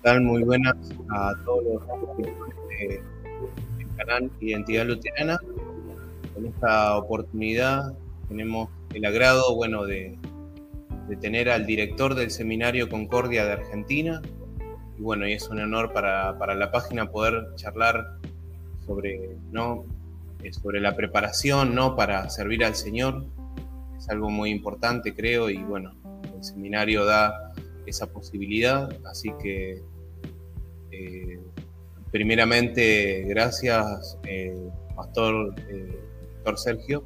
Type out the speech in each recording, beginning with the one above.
¿Qué tal? Muy buenas a todos los del canal Identidad Luterana. En esta oportunidad tenemos el agrado, bueno, de, tener al director del Seminario Concordia de Argentina. Y bueno, y es un honor para, la página poder charlar sobre, ¿no? Eh, sobre la preparación ¿no? para servir al Señor. Es algo muy importante, creo, y bueno, el seminario da esa posibilidad. Así que, eh, primeramente, gracias, eh, Pastor, eh, Pastor Sergio.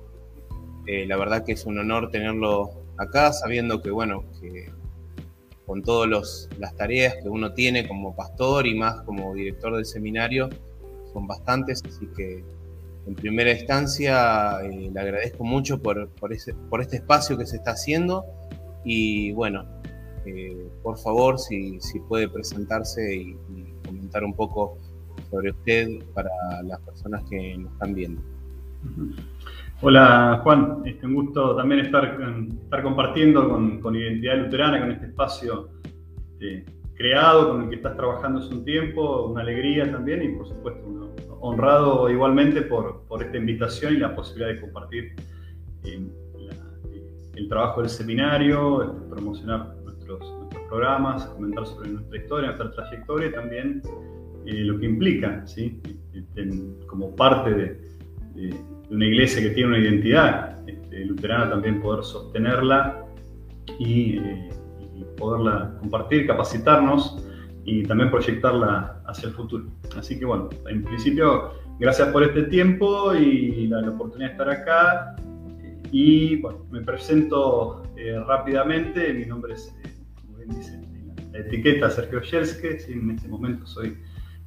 la verdad que es un honor tenerlo acá, sabiendo que, bueno, que con todas las tareas que uno tiene como pastor y más como director del seminario, son bastantes, así que en primera instancia le agradezco mucho por, por, este espacio que se está haciendo y bueno, eh, por favor, si, puede presentarse y, comentar un poco sobre usted para las personas que nos están viendo. Hola Juan, es este, un gusto también estar, estar compartiendo con, Identidad Luterana, con este espacio este, creado, con el que estás trabajando hace un tiempo, una alegría también y por supuesto honrado igualmente por, esta invitación y la posibilidad de compartir eh, el trabajo del seminario, este, promocionar nuestros, programas, comentar sobre nuestra historia, nuestra trayectoria y también eh, lo que implica, ¿sí? Este, como parte de, una iglesia que tiene una identidad este, luterana, también poder sostenerla y, eh, y, poderla compartir, capacitarnos y también proyectarla hacia el futuro. Así que bueno, en principio, gracias por este tiempo y la, la oportunidad de estar acá. Y bueno, me presento eh, rápidamente, mi nombre es dice la etiqueta Sergio Yelske, en este momento soy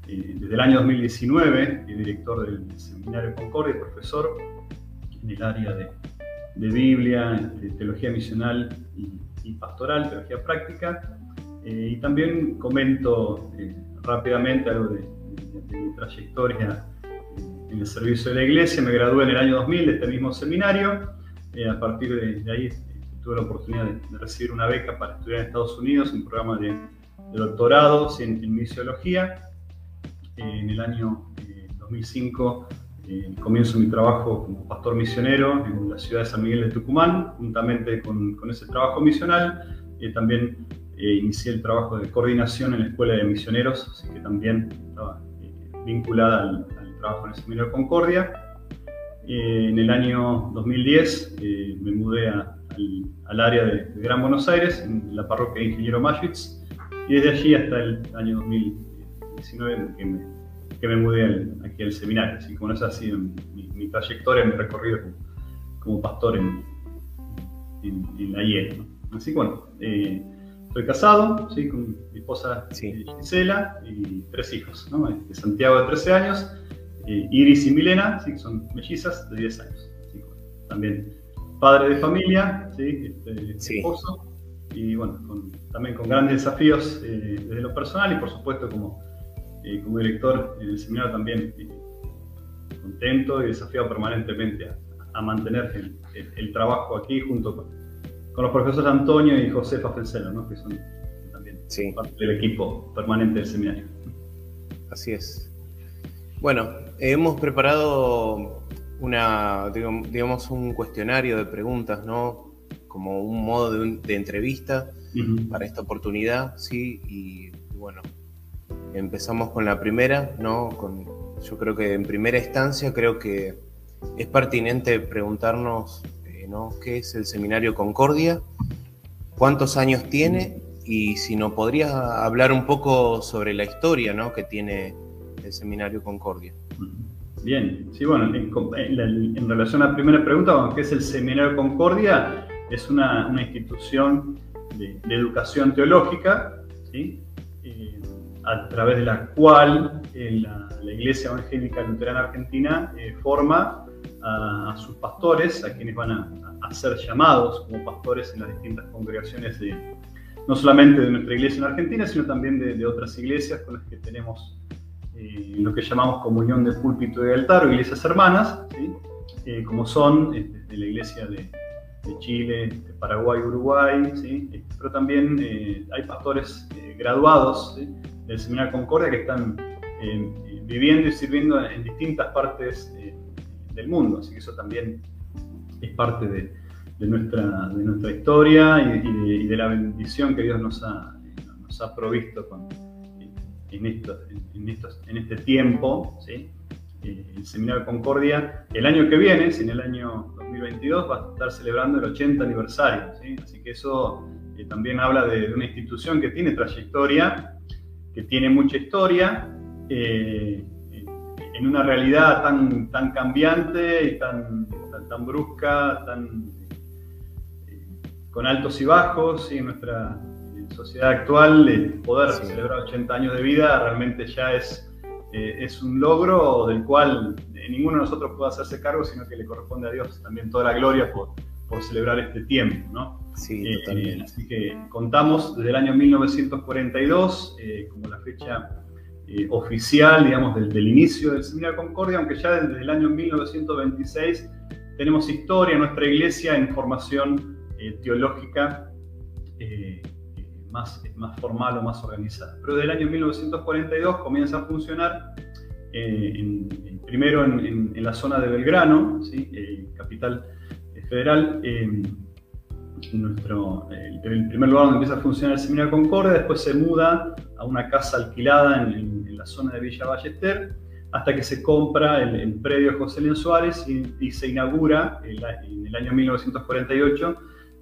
eh, desde el año 2019 director del Seminario Concordia, profesor en el área de, Biblia, teología misional y, pastoral, teología práctica, eh, y también comento eh, rápidamente algo de, mi trayectoria en el servicio de la iglesia. Me gradué en el año 2000 de este mismo seminario. a partir de, ahí tuve la oportunidad de, recibir una beca para estudiar en Estados Unidos, un programa de, doctorado en, misiología. Eh, en el año 2005 eh, eh, comienzo mi trabajo como pastor misionero en la ciudad de San Miguel de Tucumán, juntamente con, ese trabajo misional. también inicié el trabajo de coordinación en la Escuela de Misioneros, así que también estaba vinculada al, trabajo en el Seminario Concordia. en el año 2010 me mudé a, al, área de, Gran Buenos Aires, en la parroquia de Ingeniero Maschwitz, y desde allí hasta el año 2019 que me, que me mudé aquí al seminario. Así que bueno, esa ha sido mi, trayectoria, mi recorrido como, pastor en, en, la IEL. Así que bueno, eh, estoy casado ¿sí? con mi esposa sí. Gisela y tres hijos, ¿no? Este, Santiago de 13 años, eh, Iris y Milena, ¿sí? que son mellizas de 10 años. Así que, bueno, también padre de familia, ¿sí? Este, esposo, y bueno, también con grandes desafíos eh, desde lo personal y por supuesto como, eh, como director en el seminario también eh, contento y desafiado permanentemente a, mantener el, trabajo aquí junto con, con, los profesores Antonio y Josefa Fencelo, ¿no? que son también parte del equipo permanente del seminario. Así es. Bueno, hemos preparado una, digamos, un cuestionario de preguntas, ¿no? Como un modo de, entrevista para esta oportunidad, ¿sí? Y, bueno, empezamos con la primera, ¿no? Con, yo creo que en primera instancia creo que es pertinente preguntarnos, eh, ¿no? ¿Qué es el Seminario Concordia? ¿Cuántos años tiene? Y si nos podrías hablar un poco sobre la historia, ¿no? Que tiene el Seminario Concordia. Bien, sí, bueno, en, relación a la primera pregunta, ¿qué es el Seminario Concordia? Es una, institución de, educación teológica, ¿sí? Eh, a través de la cual eh, la, Iglesia Evangélica Luterana Argentina eh, forma a, sus pastores, a quienes van a, ser llamados como pastores en las distintas congregaciones de, no solamente de nuestra iglesia en Argentina, sino también de, de otras iglesias con las que tenemos eh, lo que llamamos comunión de púlpito y de altar o iglesias hermanas, eh, como son este, de la iglesia de, Chile, de Paraguay, Uruguay, pero también eh, hay pastores graduados del Seminario Concordia que están viviendo y sirviendo en distintas partes del mundo. Así que eso también es parte de, nuestra, de nuestra historia y, de, la bendición que Dios nos ha, nos ha provisto con, en, esto, en, estos, en este tiempo. ¿sí? Eh, el Seminario Concordia, el año que viene, en el año 2022, va a estar celebrando el 80 aniversario. ¿sí? Así que eso eh, también habla de, una institución que tiene trayectoria, que tiene mucha historia. Eh, en una realidad tan, tan cambiante y tan, tan, brusca, tan, con altos y bajos, y en nuestra sociedad actual, poder celebrar 80 años de vida realmente ya es, eh, es un logro del cual ninguno de nosotros puede hacerse cargo, sino que le corresponde a Dios también toda la gloria por, por celebrar este tiempo. ¿no? Sí, eh, así que contamos desde el año 1942 eh, como la fecha oficial, digamos, del, del, inicio del Seminario Concordia, aunque ya desde el año 1926 tenemos historia nuestra iglesia en formación teológica más, más formal o más organizada. Pero del año 1942 comienza a funcionar eh, primero en, la zona de Belgrano, ¿sí? Eh, capital federal. Eh, nuestro, el, primer lugar donde empieza a funcionar el Seminario Concordia, después se muda a una casa alquilada en, la zona de Villa Ballester, hasta que se compra el, predio José León Suárez y, se inaugura en el año 1948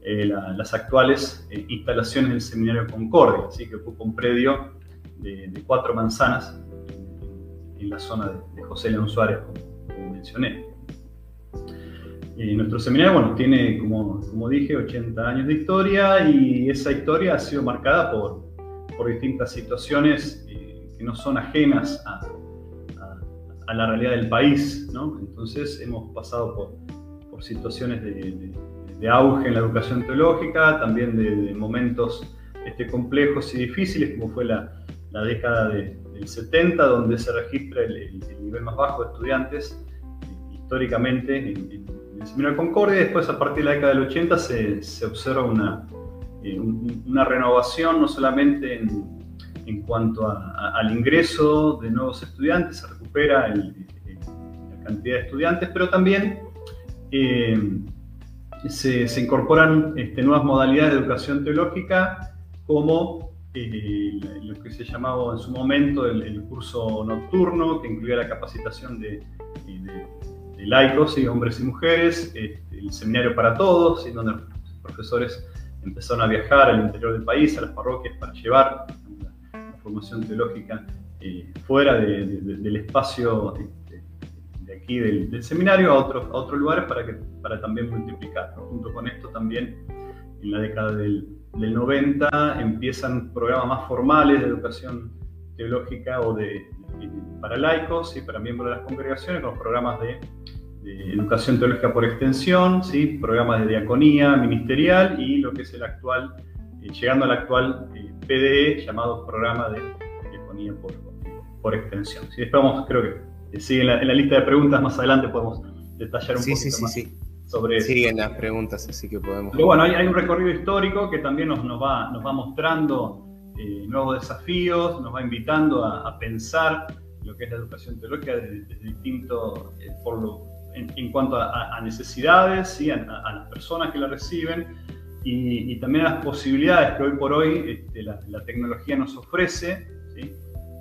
eh, las actuales eh, instalaciones del Seminario Concordia, así que ocupa un predio de, cuatro manzanas en, la zona de, José León Suárez, como, mencioné. Eh, nuestro seminario, bueno, tiene, como, como, dije, 80 años de historia y esa historia ha sido marcada por, por distintas situaciones que no son ajenas a, a, la realidad del país, ¿no? Entonces hemos pasado por, por situaciones de de auge en la educación teológica, también de, momentos este, complejos y difíciles, como fue la, década del 70, donde se registra el, nivel más bajo de estudiantes históricamente en, el Seminario Concordia. Después, a partir de la década del 80, se, se observa una, eh, una renovación, no solamente en, en cuanto a, al ingreso de nuevos estudiantes, se recupera la cantidad de estudiantes, pero también eh, se, incorporan este, nuevas modalidades de educación teológica como eh, lo que se llamaba en su momento el, curso nocturno, que incluía la capacitación de, laicos y hombres y mujeres, este, el seminario para todos, donde los profesores empezaron a viajar al interior del país, a las parroquias, para llevar la, formación teológica eh, fuera del espacio aquí del, seminario a otros, a otros lugares para, para también multiplicar. Junto con esto también en la década del, del, 90 empiezan programas más formales de educación teológica o de, para laicos y para miembros de las congregaciones, con los programas de, educación teológica por extensión, ¿sí? programas de diaconía ministerial y lo que es el actual, eh, llegando al actual eh, PDE llamado programa de diaconía por, por extensión. ¿sí? Después vamos, creo que sigue en la, lista de preguntas, más adelante podemos detallar un sí, poquito sí, más sí. sobre eso. Siguen las preguntas, así que podemos... Pero bueno, hay, un recorrido histórico que también nos, nos, va, nos va mostrando eh, nuevos desafíos, nos va invitando a, pensar lo que es la educación teológica desde, distinto, eh, por lo, en, cuanto a, necesidades, ¿sí? a, las personas que la reciben y, también a las posibilidades que hoy por hoy este, la, la, tecnología nos ofrece.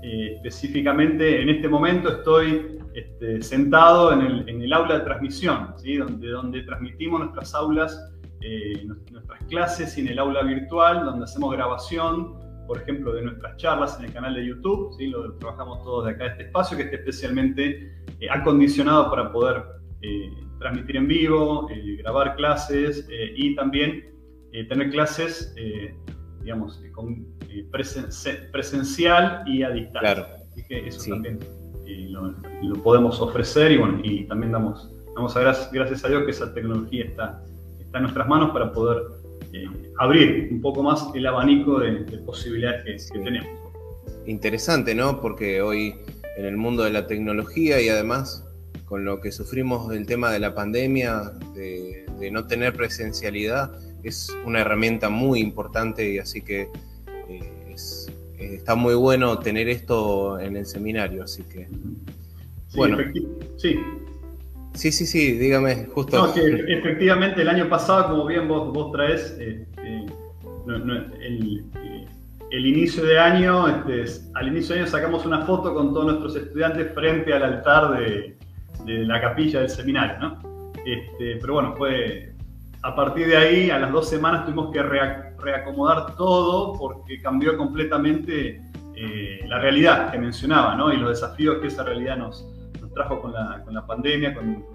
Eh, específicamente en este momento estoy este, sentado en el, aula de transmisión, donde, donde transmitimos nuestras aulas, eh, nuestras clases y en el aula virtual, donde hacemos grabación, por ejemplo, de nuestras charlas en el canal de YouTube, ¿sí? lo trabajamos todos de acá, este espacio que está especialmente eh, acondicionado para poder transmitir en vivo, grabar clases y también tener clases digamos, con eh, presencial y a distancia. Claro. Así que eso también eh, lo, podemos ofrecer y bueno, y también damos, damos a gracias, gracias a Dios que esa tecnología está, está en nuestras manos para poder eh, abrir un poco más el abanico de, posibilidades que, tenemos. Interesante, ¿no? Porque hoy en el mundo de la tecnología y además con lo que sufrimos del tema de la pandemia, de, de no tener presencialidad, es una herramienta muy importante y así que eh, es, eh, está muy bueno tener esto en el seminario, así que... bueno. Sí. Sí, sí, sí, dígame, justo. No, efectivamente el año pasado, como bien vos, vos traes, este, el, el, inicio de año, este, al inicio de año sacamos una foto con todos nuestros estudiantes frente al altar de, de la capilla del seminario, ¿no? Este, pero bueno, fue a partir de ahí, a las dos semanas tuvimos que reacomodar todo porque cambió completamente eh, la realidad que mencionaba, ¿no? Y los desafíos que esa realidad nos, trajo con la, con la, pandemia, con,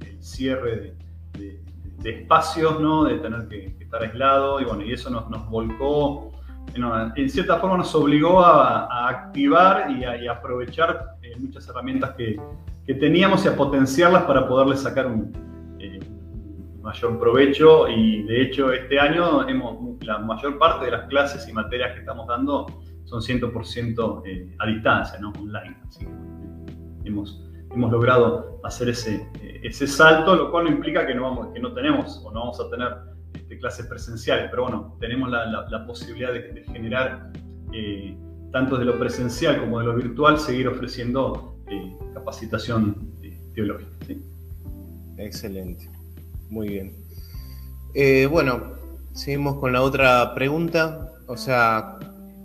el cierre de, espacios, ¿no? De tener que, estar aislado y bueno, y eso nos, volcó en cierta forma nos obligó a, activar y a, aprovechar eh, muchas herramientas que, que, teníamos y a potenciarlas para poderles sacar un mayor provecho y de hecho este año hemos, la mayor parte de las clases y materias que estamos dando son 100% eh, a distancia, ¿no? online. Así que hemos, hemos logrado hacer ese, ese salto, lo cual no implica que no, vamos, que no tenemos o no vamos a tener de clases presenciales, pero bueno, tenemos la, posibilidad de, generar, eh, tanto de lo presencial como de lo virtual, seguir ofreciendo eh, capacitación eh, teológica. Excelente, muy bien. bueno, seguimos con la otra pregunta, o sea,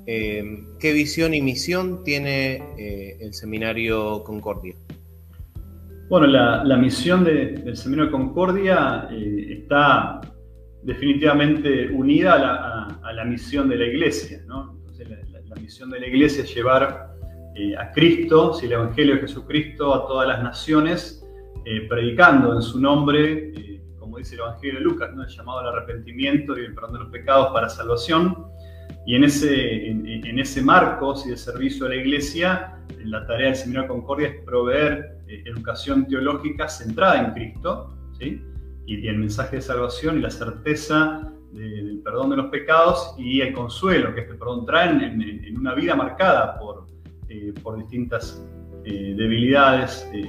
¿qué visión y misión tiene el seminario Concordia? Bueno, la, misión del Seminario Concordia está definitivamente unida a la, misión de la iglesia. ¿no? Entonces, la, misión de la iglesia es llevar eh, a Cristo, si el Evangelio de Jesucristo, a todas las naciones, eh, predicando en su nombre, eh, dice el Evangelio de Lucas, ¿no? el llamado al arrepentimiento y el perdón de los pecados para salvación. Y en ese, en, ese marco de servicio a la iglesia, la tarea del Seminario Concordia es proveer educación teológica centrada en Cristo, ¿sí? y, el mensaje de salvación y la certeza del perdón de los pecados y el consuelo que este perdón trae en, una vida marcada por, eh, por distintas eh, debilidades eh,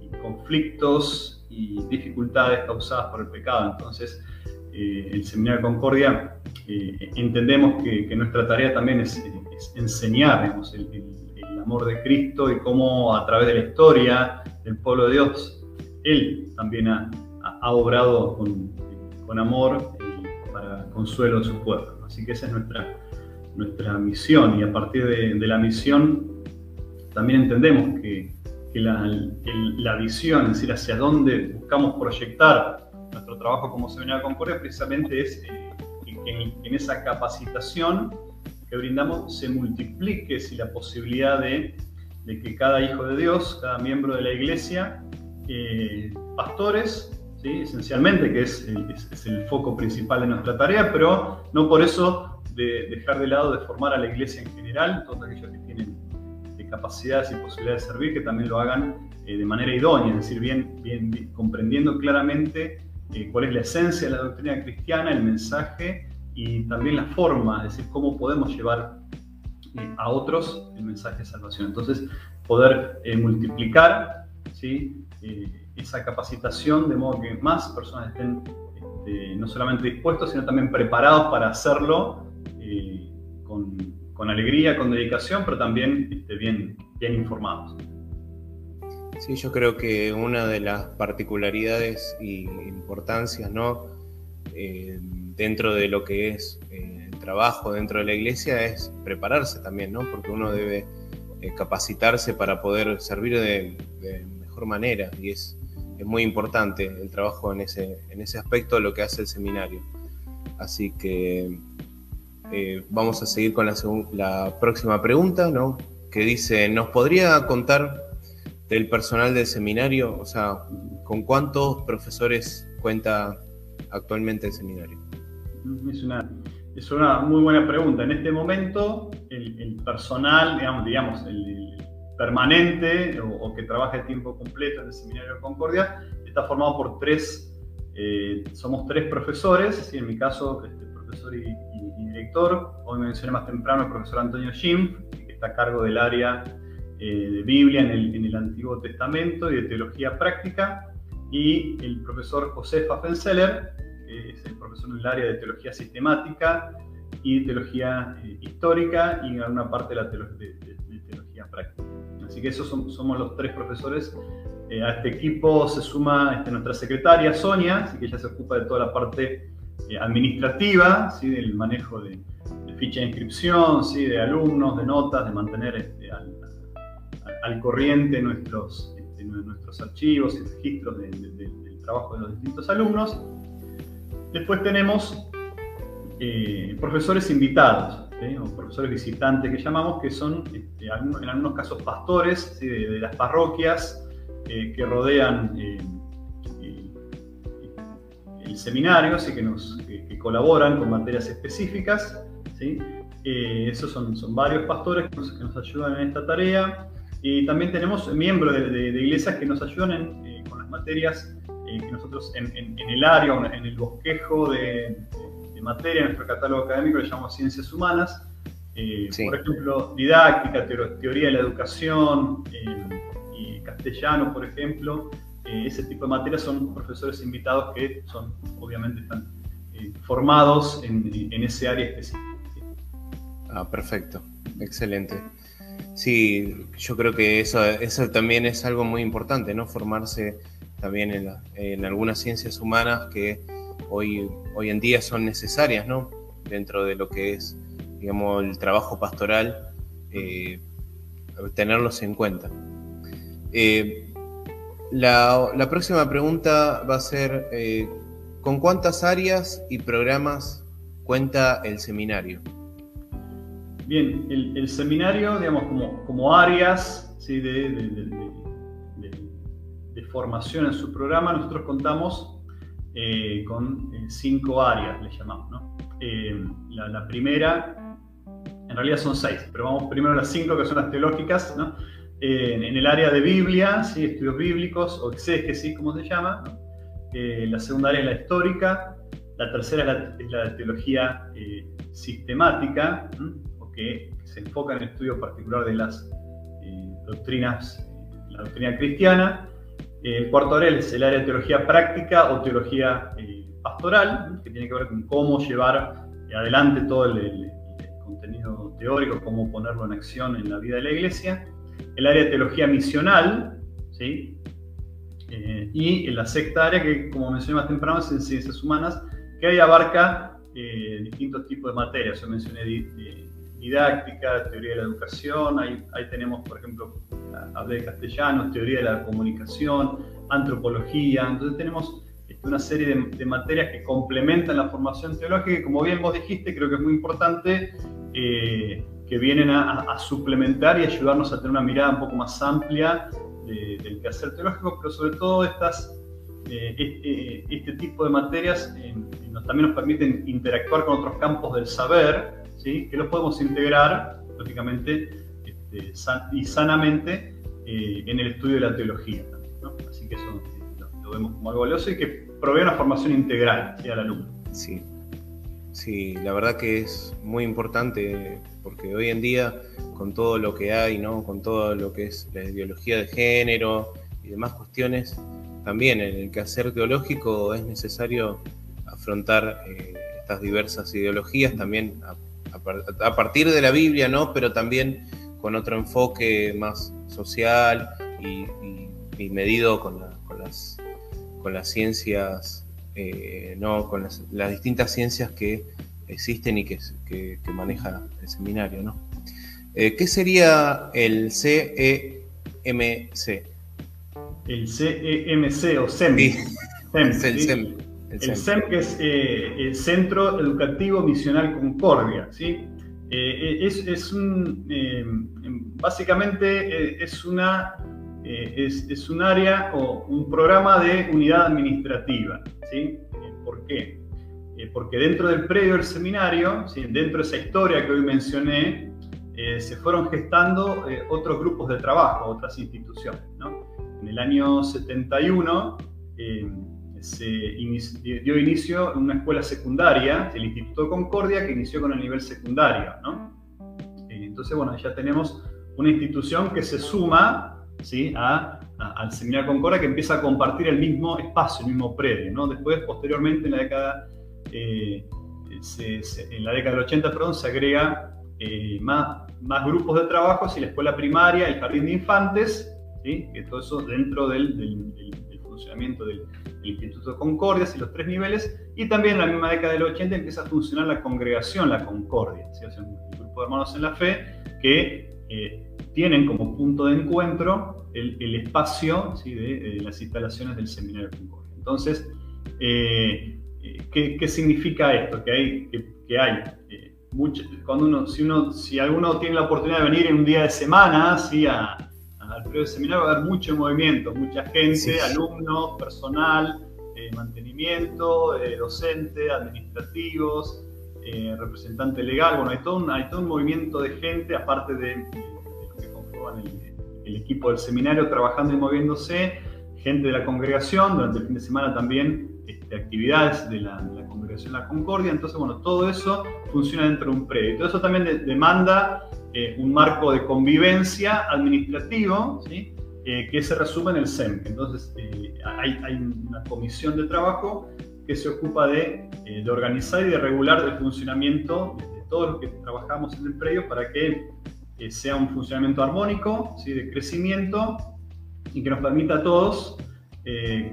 y, conflictos y dificultades causadas por el pecado. Entonces, el Seminario de Concordia entendemos que, nuestra tarea también es, enseñar el, el amor de Cristo y cómo a través de la historia del pueblo de Dios él también ha, obrado con, amor y para consuelo de su pueblo. Así que esa es nuestra, nuestra misión y a partir de, la misión también entendemos que, la, visión, es decir, hacia dónde buscamos proyectar nuestro trabajo como Seminario Concordia, precisamente es eh, que en, esa capacitación que brindamos se multiplique si la posibilidad de, que cada hijo de Dios, cada miembro de la iglesia, eh, pastores, esencialmente, que es el, foco principal de nuestra tarea, pero no por eso de dejar de lado de formar a la iglesia en general, todos aquellos que tienen eh, capacidades y posibilidades de servir, que también lo hagan eh, de manera idónea, es decir, bien, bien, comprendiendo claramente cuál es la esencia de la doctrina cristiana, el mensaje y también la forma, es decir, cómo podemos llevar a otros el mensaje de salvación. Entonces, poder multiplicar ¿sí? Eh, esa capacitación de modo que más personas estén este, no solamente dispuestos, sino también preparados para hacerlo eh, con, con, alegría, con dedicación, pero también este, bien, bien informados. Sí, yo creo que una de las particularidades y importancias ¿no? Eh, dentro de lo que es el trabajo dentro de la iglesia es prepararse también, ¿no? porque uno debe capacitarse para poder servir de, de manera y es, es muy importante el trabajo en ese, en ese aspecto lo que hace el seminario. Así que eh, vamos a seguir con la, próxima pregunta, ¿no? que dice, ¿nos podría contar del personal del seminario? O sea, ¿con cuántos profesores cuenta actualmente el seminario? Es una, muy buena pregunta. En este momento, el, personal, digamos, digamos el, permanente o, que trabaja de tiempo completo en el Seminario de Concordia, está formado por tres, eh, somos tres profesores, en mi caso, este, profesor y, director, hoy me mencioné más temprano el profesor Antonio Schimpf, que está a cargo del área eh, de Biblia en el, en el, Antiguo Testamento y de Teología Práctica, y el profesor José Pfaffenzeller, que es el profesor en el área de Teología Sistemática y teología histórica y alguna parte de la teología práctica. Así que esos somos los tres profesores. a este equipo se suma este, nuestra secretaria Sonia, así que ella se ocupa de toda la parte administrativa, ¿sí? del manejo de, ficha de inscripción, ¿sí? de alumnos, de notas, de mantener este, al, corriente nuestros, este, nuestros archivos y registros del trabajo de los distintos alumnos. Después tenemos eh, profesores invitados, o profesores visitantes que llamamos, que son este, en algunos casos pastores de, las parroquias eh, que rodean eh, el seminario, así que, nos, colaboran con materias específicas. ¿sí? esos son, son varios pastores que nos, ayudan en esta tarea. Y también tenemos miembros de, iglesias que nos ayudan con las materias que nosotros en, el área, en el bosquejo de, materia, en nuestro catálogo académico le llamamos ciencias humanas. Eh, por ejemplo, didáctica, teoría de la educación eh, y castellano, por ejemplo. Eh, ese tipo de materias son profesores invitados que son, obviamente, están formados en, ese área específica. Ah, perfecto, excelente. Sí, yo creo que eso, eso también es algo muy importante, ¿no? Formarse también en, en algunas ciencias humanas que hoy, hoy en día son necesarias, ¿no? Dentro de lo que es, digamos, el trabajo pastoral, eh, tenerlos en cuenta. Eh, la, próxima pregunta va a ser, eh, ¿con cuántas áreas y programas cuenta el seminario? Bien, el, seminario, digamos, como, áreas de, de, formación en su programa, nosotros contamos eh, con eh, cinco áreas, le llamamos. ¿no? Eh, la, primera, en realidad son seis, pero vamos primero a las cinco que son las teológicas. ¿no? En el área de Biblia, ¿sí? estudios bíblicos o exégesis, como se llama. la segunda área es la histórica. La tercera es la, teología sistemática, o que se enfoca en el estudio particular de las doctrinas, la doctrina cristiana. El cuarto área es el área de teología práctica o teología eh, pastoral, que tiene que ver con cómo llevar adelante todo el, contenido teórico, cómo ponerlo en acción en la vida de la iglesia. El área de teología misional, ¿sí? Eh, y la sexta área, que como mencioné más temprano, es en ciencias humanas, que ahí abarca eh, distintos tipos de materias. Yo mencioné didáctica, teoría de la educación, ahí, ahí tenemos, por ejemplo, hablé de castellano, teoría de la comunicación, antropología, entonces tenemos este, una serie de, materias que complementan la formación teológica como bien vos dijiste, creo que es muy importante eh, que vienen a, suplementar y ayudarnos a tener una mirada un poco más amplia del quehacer teológico, pero sobre todo estas, eh, este, este, tipo de materias también nos permiten interactuar con otros campos del saber, ¿sí? que los podemos integrar, lógicamente, este, y sanamente eh, en el estudio de la teología. Así que eso eh, lo, vemos como algo valioso y que provee una formación integral al alumno. Sí. Sí, la verdad que es muy importante porque hoy en día con todo lo que hay, ¿no? con todo lo que es la ideología de género y demás cuestiones, también en el quehacer teológico es necesario afrontar eh, estas diversas ideologías también a, partir de la Biblia, ¿no? pero también con otro enfoque más social y, medido con, las, con las ciencias, eh, no, con las, distintas ciencias que existen y que, maneja el seminario. ¿no? Eh, ¿Qué sería el CEMC? El CEMC o SEM. el SEM. El SEM, que es eh, el Centro Educativo Misional Concordia, ¿sí? Eh, es, un, eh, básicamente es, una, es, un área o un programa de unidad administrativa. ¿sí? ¿Por qué? porque dentro del predio del seminario, dentro de esa historia que hoy mencioné, se fueron gestando otros grupos de trabajo, otras instituciones. En el año 71 se dio inicio una escuela secundaria, el Instituto Concordia, que inició con el nivel secundario. Eh, entonces, bueno, ya tenemos una institución que se suma a, al Seminario Concordia, que empieza a compartir el mismo espacio, el mismo predio. Después, posteriormente, en la década eh, en la década del 80, perdón, se agrega eh, más, más grupos de trabajo, si la escuela primaria, el jardín de infantes, que todo eso dentro del, del, funcionamiento del, Instituto Concordia, y los tres niveles, y también en la misma década del 80 empieza a funcionar la congregación, la Concordia, ¿sí? o un grupo de hermanos en la fe que eh, tienen como punto de encuentro el, espacio de, las instalaciones del Seminario Concordia. Entonces, eh, ¿qué, ¿qué, significa esto? Que hay, que, hay cuando uno, si, uno, si alguno tiene la oportunidad de venir en un día de semana, ¿sí? a, al periodo de seminario, va a haber mucho movimiento, mucha gente, alumnos, personal, eh, mantenimiento, eh, docente, administrativos, eh, representante legal. Bueno, hay todo, un, hay todo un movimiento de gente, aparte de, el, el, equipo del seminario, trabajando y moviéndose, gente de la congregación, durante el fin de semana también este, actividades de la, congregación La Concordia. Entonces, bueno, todo eso funciona dentro de un predio. Todo eso también demanda eh, un marco de convivencia administrativo, ¿sí? Eh, que se resume en el SEM. Entonces, eh, hay, una comisión de trabajo que se ocupa de, de, organizar y de regular el funcionamiento de todos los que trabajamos en el predio para que sea un funcionamiento armónico, ¿sí? de crecimiento y que nos permita a todos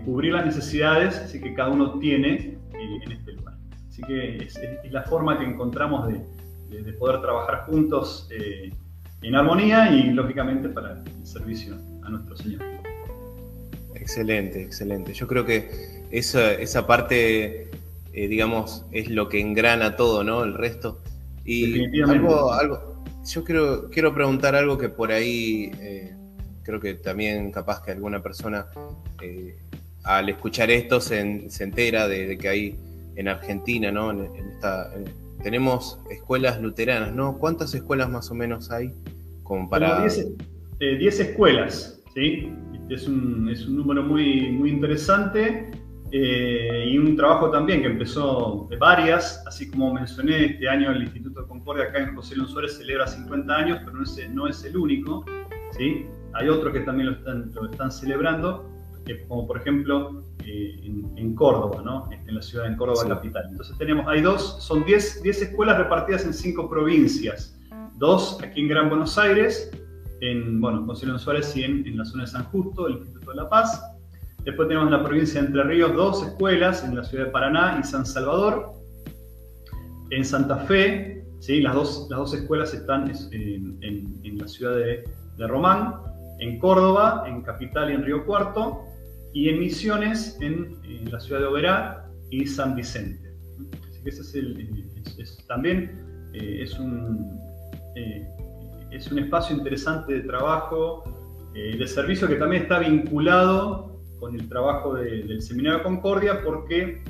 cubrir las necesidades que cada uno tiene en este lugar. Así que es la forma que encontramos de, de, poder trabajar juntos eh, en armonía y lógicamente para el servicio a nuestro Señor. Excelente, excelente. Yo creo que esa, esa parte, eh, digamos, es lo que engrana todo, ¿no? El resto. Y algo, algo, yo quiero, quiero preguntar algo que por ahí eh, creo que también capaz que alguna persona al escuchar esto se, entera de, que hay en Argentina, ¿no? En, esta, tenemos escuelas luteranas, ¿no? ¿Cuántas escuelas más o menos hay? Como para... 10 eh, escuelas, ¿sí? Es un, es un, número muy, muy interesante eh, y un trabajo también que empezó de varias, así como mencioné, este año el Instituto de Concordia acá en José Luis Suárez celebra 50 años, pero no es, no es el único, ¿sí? Hay otros que también lo están, lo están celebrando como por ejemplo eh, en, Córdoba, ¿no? en la ciudad de Córdoba capital. Entonces tenemos, hay dos, son 10 escuelas repartidas en cinco provincias, dos aquí en Gran Buenos Aires, en bueno, Concepción Suárez y en, la zona de San Justo, el Instituto de la Paz. Después tenemos en la provincia de Entre Ríos dos escuelas, en la ciudad de Paraná y San Salvador. En Santa Fe, ¿sí? las, dos, las dos escuelas están en, la ciudad de, de Román. En Córdoba, en Capital y en Río Cuarto y en Misiones en, la ciudad de Oberá y San Vicente. Así que ese es también eh, es, un, eh, es un espacio interesante de trabajo eh, de servicio que también está vinculado con el trabajo del Seminario Concordia porque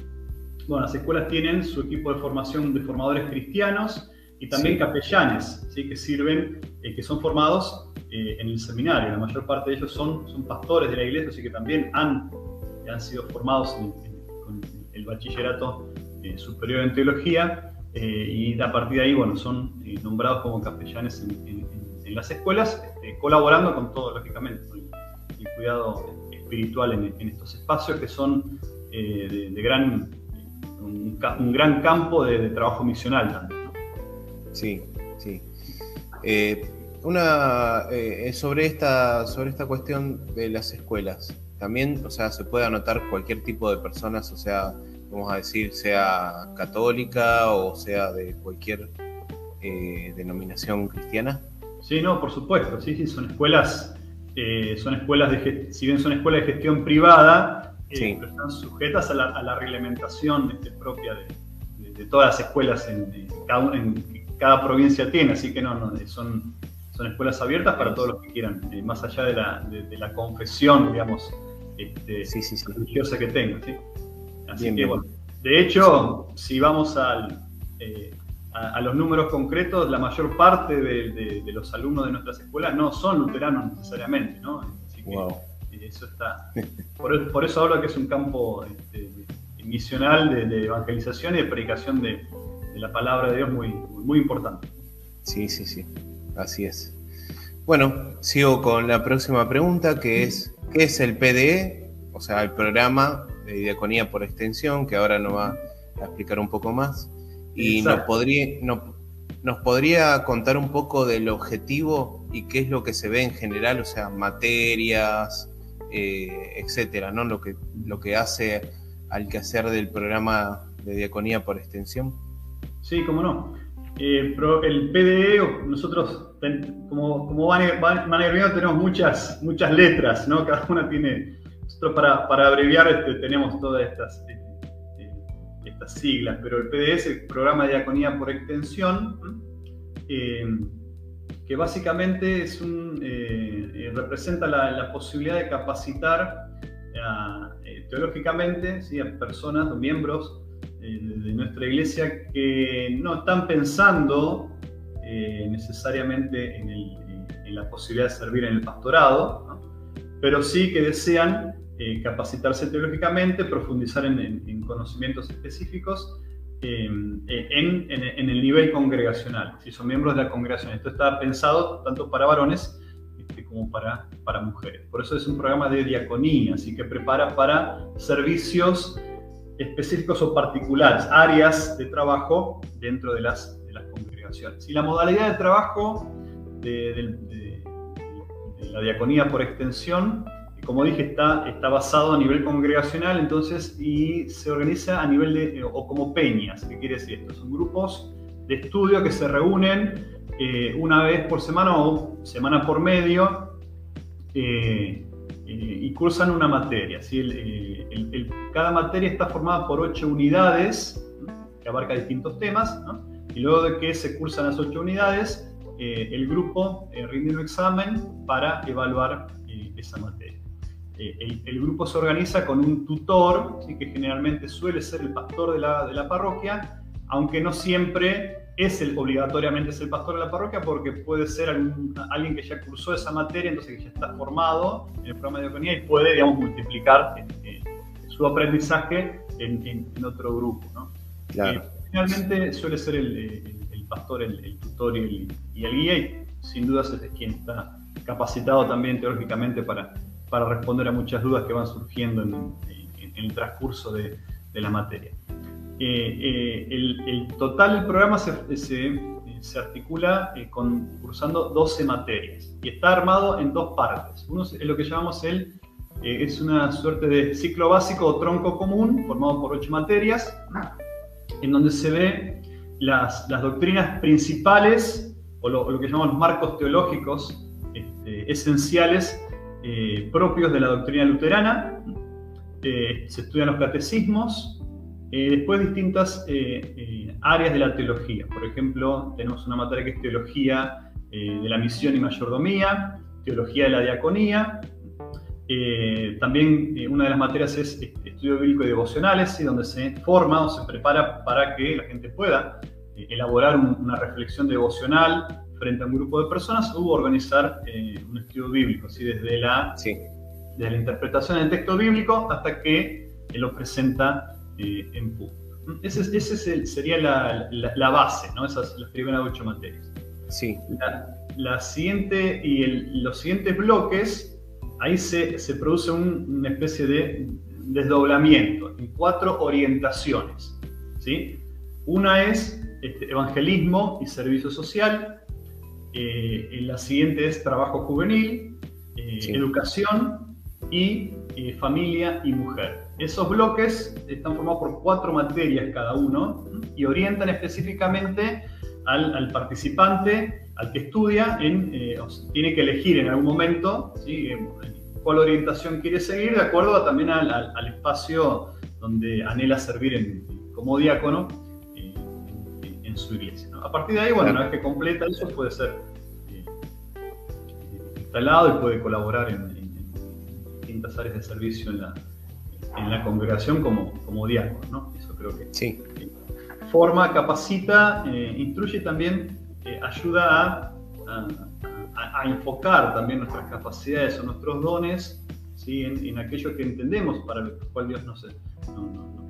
bueno, las escuelas tienen su equipo de formación de formadores cristianos y también capellanes ¿sí? que sirven, que son formados eh, en el seminario. La mayor parte de ellos son, son pastores de la iglesia, así que también han, han sido formados con el bachillerato eh, superior en teología eh, y a partir de ahí bueno, son nombrados como capellanes en, las escuelas, colaborando con todo, lógicamente, con el, cuidado espiritual en, estos espacios que son de, gran, un, gran campo de, trabajo misional también. Sí, sí. Una eh, sobre esta sobre esta cuestión de las escuelas. También, o sea, se puede anotar cualquier tipo de personas, o sea, vamos a decir, sea católica o sea de cualquier eh, denominación cristiana. Sí, no, por supuesto, sí, sí, son escuelas, eh, son escuelas de, si bien son escuelas de gestión privada, están sujetas a la, reglamentación este, propia de, todas las escuelas en, cada, en cada provincia tiene, así que no, no son son escuelas abiertas para todos los que quieran, eh, más allá de la, de, la confesión, digamos, este, religiosa que tengan. Así que, bueno, de hecho, si vamos al, eh, a, los números concretos, la mayor parte de, los alumnos de nuestras escuelas no son luteranos necesariamente, ¿no? Así que eh, eso está. Por, eso hablo que es un campo este, misional de, evangelización y de predicación de, la palabra de Dios muy, muy importante. Sí, sí, sí. Así es. Bueno, sigo con la próxima pregunta, que es, ¿qué es el PDE? O sea, el programa de diaconía por extensión, que ahora nos va a explicar un poco más. Y nos podría, nos podría contar un poco del objetivo y qué es lo que se ve en general, o sea, materias, eh, etcétera, ¿no? Lo que, lo que hace al quehacer del programa de diaconía por extensión. Sí, cómo no. Eh, el PDE, nosotros, como, como van, van, tenemos muchas, muchas letras, ¿no? Cada una tiene. Nosotros, para, para abreviar, este, tenemos todas estas, eh, estas siglas, pero el PDE es el Programa de Diaconía por Extensión, que básicamente es un, representa la, la, posibilidad de capacitar teológicamente a personas o miembros eh, de nuestra iglesia que no están pensando eh, necesariamente en, la posibilidad de servir en el pastorado, pero sí que desean eh, capacitarse teológicamente, profundizar en, conocimientos específicos en, el nivel congregacional, si son miembros de la congregación. Esto está pensado tanto para varones este, como para, para mujeres. Por eso es un programa de diaconía, así que prepara para servicios específicos o particulares, áreas de trabajo dentro de las, de las congregaciones. Y la modalidad de trabajo de, la diaconía por extensión, como dije, está, está basado a nivel congregacional, entonces, y se organiza a nivel de, o como peñas, ¿qué quiere decir esto? Son grupos de estudio que se reúnen eh, una vez por semana o semana por medio. Eh, eh, y cursan una materia. Eh, cada materia está formada por ocho unidades que abarca distintos temas, y luego de que se cursan las ocho unidades, eh, el grupo rinde un examen para evaluar esa materia. El, grupo se organiza con un tutor, que generalmente suele ser el pastor de la, de la parroquia, aunque no siempre es el, obligatoriamente es el pastor de la parroquia porque puede ser alguien que ya cursó esa materia, entonces que ya está formado en el programa de diaconía y puede, digamos, multiplicar eh, su aprendizaje en, otro grupo. ¿no? Claro. finalmente suele ser el, pastor, el, tutor y el, guía y sin dudas es quien está capacitado también teóricamente para, para responder a muchas dudas que van surgiendo en, el transcurso de, de la materia. Eh, el, total del programa se, se, articula eh, con, cursando 12 materias y está armado en dos partes. Uno es lo que llamamos el, eh, es una suerte de ciclo básico o tronco común formado por 8 materias, en donde se ve las, las doctrinas principales o lo, que llamamos los marcos teológicos este, esenciales propios de la doctrina luterana. se estudian los catecismos, eh, después distintas eh, eh, áreas de la teología. Por ejemplo, tenemos una materia que es teología de la misión y mayordomía, teología de la diaconía. también una de las materias es estudio bíblico y devocionales, donde se forma o se prepara para que la gente pueda elaborar una reflexión devocional frente a un grupo de personas o organizar un estudio bíblico, desde, la, desde la interpretación del texto bíblico hasta que lo presenta eh, en público. Esa ese sería la, base, ¿no? esas las primeras ocho materias. Sí. La, siguiente y los siguientes bloques, ahí se, se produce una especie de desdoblamiento en cuatro orientaciones. ¿sí? Una es este, evangelismo y servicio social, eh, la siguiente es trabajo juvenil, eh, educación y familia y mujer. Esos bloques están formados por cuatro materias cada uno y orientan específicamente al, participante, al que estudia, en, eh, tiene que elegir en algún momento cuál orientación quiere seguir de acuerdo también al, espacio donde anhela servir como diácono. eh, su iglesia. A partir de ahí, bueno, una vez que completa eso, puede ser eh, instalado y puede colaborar en, distintas áreas de servicio en la, en la congregación como, como diácono, ¿no? Eso creo que sí. forma, capacita, eh, instruye también, eh, ayuda a, a, enfocar también nuestras capacidades o nuestros dones ¿sí? en, aquello que entendemos para lo cual Dios nos,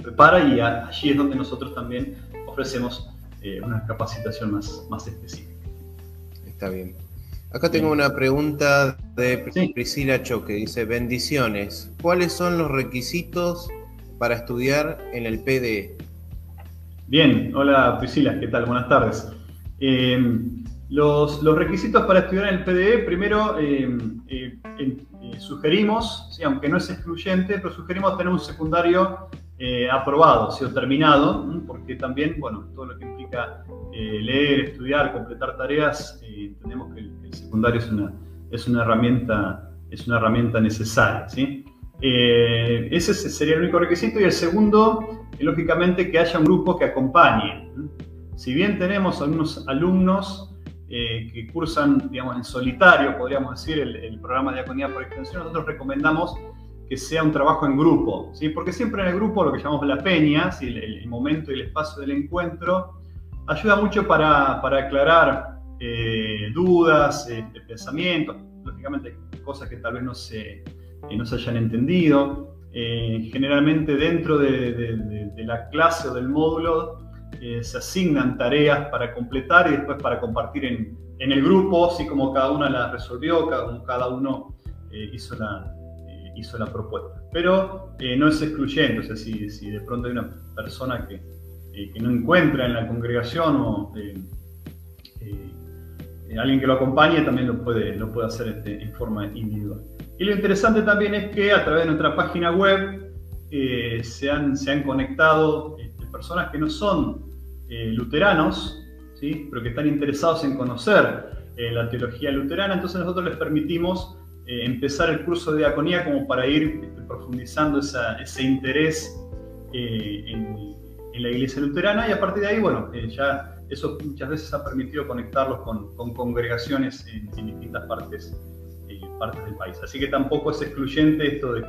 prepara y allí es donde nosotros también ofrecemos eh, una capacitación más, más específica. Está bien. Acá tengo una pregunta de Priscila Choque. Dice, bendiciones. ¿Cuáles son los requisitos para estudiar en el PDE? Bien, hola Priscila, ¿qué tal? Buenas tardes. Em, los, requisitos para estudiar en el PDE, primero em, eh, sugerimos, aunque no es excluyente, pero sugerimos tener un secundario eh, aprobado, o terminado, porque también, bueno, todo lo que implica eh, leer, estudiar, completar tareas, entendemos que el, secundario es una, es una, herramienta, es una herramienta necesaria, ¿sí? ese sería el único requisito y el segundo lógicamente que haya un grupo que acompañe. Si bien tenemos algunos alumnos eh, que cursan, digamos, en solitario, podríamos decir, el, programa de Diaconía por extensión, nosotros recomendamos que sea un trabajo en grupo, ¿sí? porque siempre en el grupo, lo que llamamos la peña, el, momento y el espacio del encuentro, ayuda mucho para, aclarar eh, dudas, eh, pensamientos, lógicamente cosas que tal vez no se, no se hayan entendido. Eh, generalmente dentro de, la clase o del módulo eh, se asignan tareas para completar y después para compartir en, el grupo, así como cada una las resolvió, cada, cada uno hizo, la, hizo la propuesta. Pero no es excluyente, o sea, si, de pronto hay una persona que, que no encuentra en la congregación o alguien que lo acompañe, también lo puede, lo puede hacer este, en forma individual. Y lo interesante también es que a través de nuestra página web eh, se, han, se, han, conectado este, personas que no son eh, luteranos, ¿sí? pero que están interesados en conocer eh, la teología luterana, entonces nosotros les permitimos empezar el curso de diaconía como para ir este, profundizando ese interés en, la iglesia luterana y a partir de ahí, bueno, ya eso muchas veces ha permitido conectarlos con, congregaciones en, en distintas partes partes del país. Así que tampoco es excluyente esto de,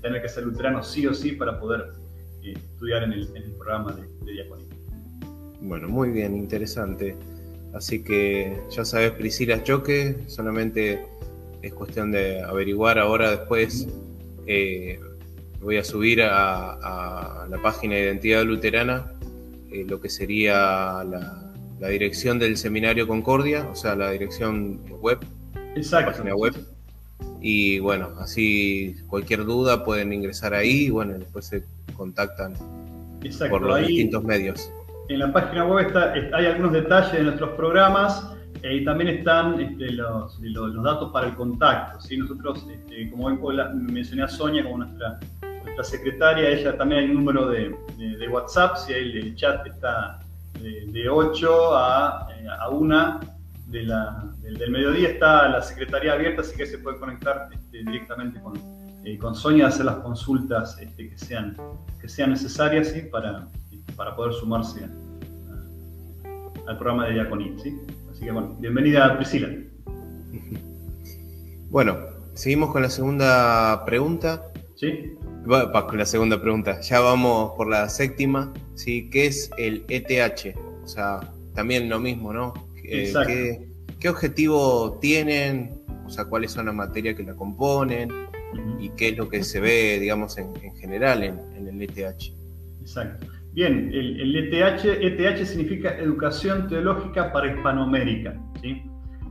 tener que ser luterano sí o sí para poder eh, estudiar en el, programa de, de, diaconía. Bueno, muy bien, interesante. Así que ya sabes, Priscila Choque, solamente es cuestión de averiguar ahora después. Eh, voy a subir a, la página de Identidad Luterana eh, lo que sería la, la, dirección del Seminario Concordia, o sea, la dirección web, Exacto. La página web y bueno, así cualquier duda pueden ingresar ahí y bueno, después se contactan por los distintos medios. En la página web está, hay algunos detalles de nuestros programas y también están este, los, los, datos para el contacto. ¿sí? Nosotros, este, como mencioné a Sonia como nuestra, secretaria, ella también hay un número de, de, WhatsApp, si el, el, chat está de, 8 a, eh, a 1 del, mediodía está la secretaría abierta, así que se puede conectar este, directamente con, eh, con Sonia a hacer las consultas que, sean, que sean necesarias para, para poder sumarse al programa de diaconía. Así que bueno, bienvenida Priscila. Bueno, seguimos con la segunda pregunta. Sí. con la segunda pregunta. Ya vamos por la séptima. ¿sí? ¿Qué es el ETH? O sea, también lo mismo, ¿no? Eh, ¿qué, objetivo tienen? O sea, cuáles son las materias que la componen y qué es lo que se ve, digamos, en, general en, el ETH. Exacto. Bien, el, ETH, ETH significa Educación Teológica para Hispanoamérica.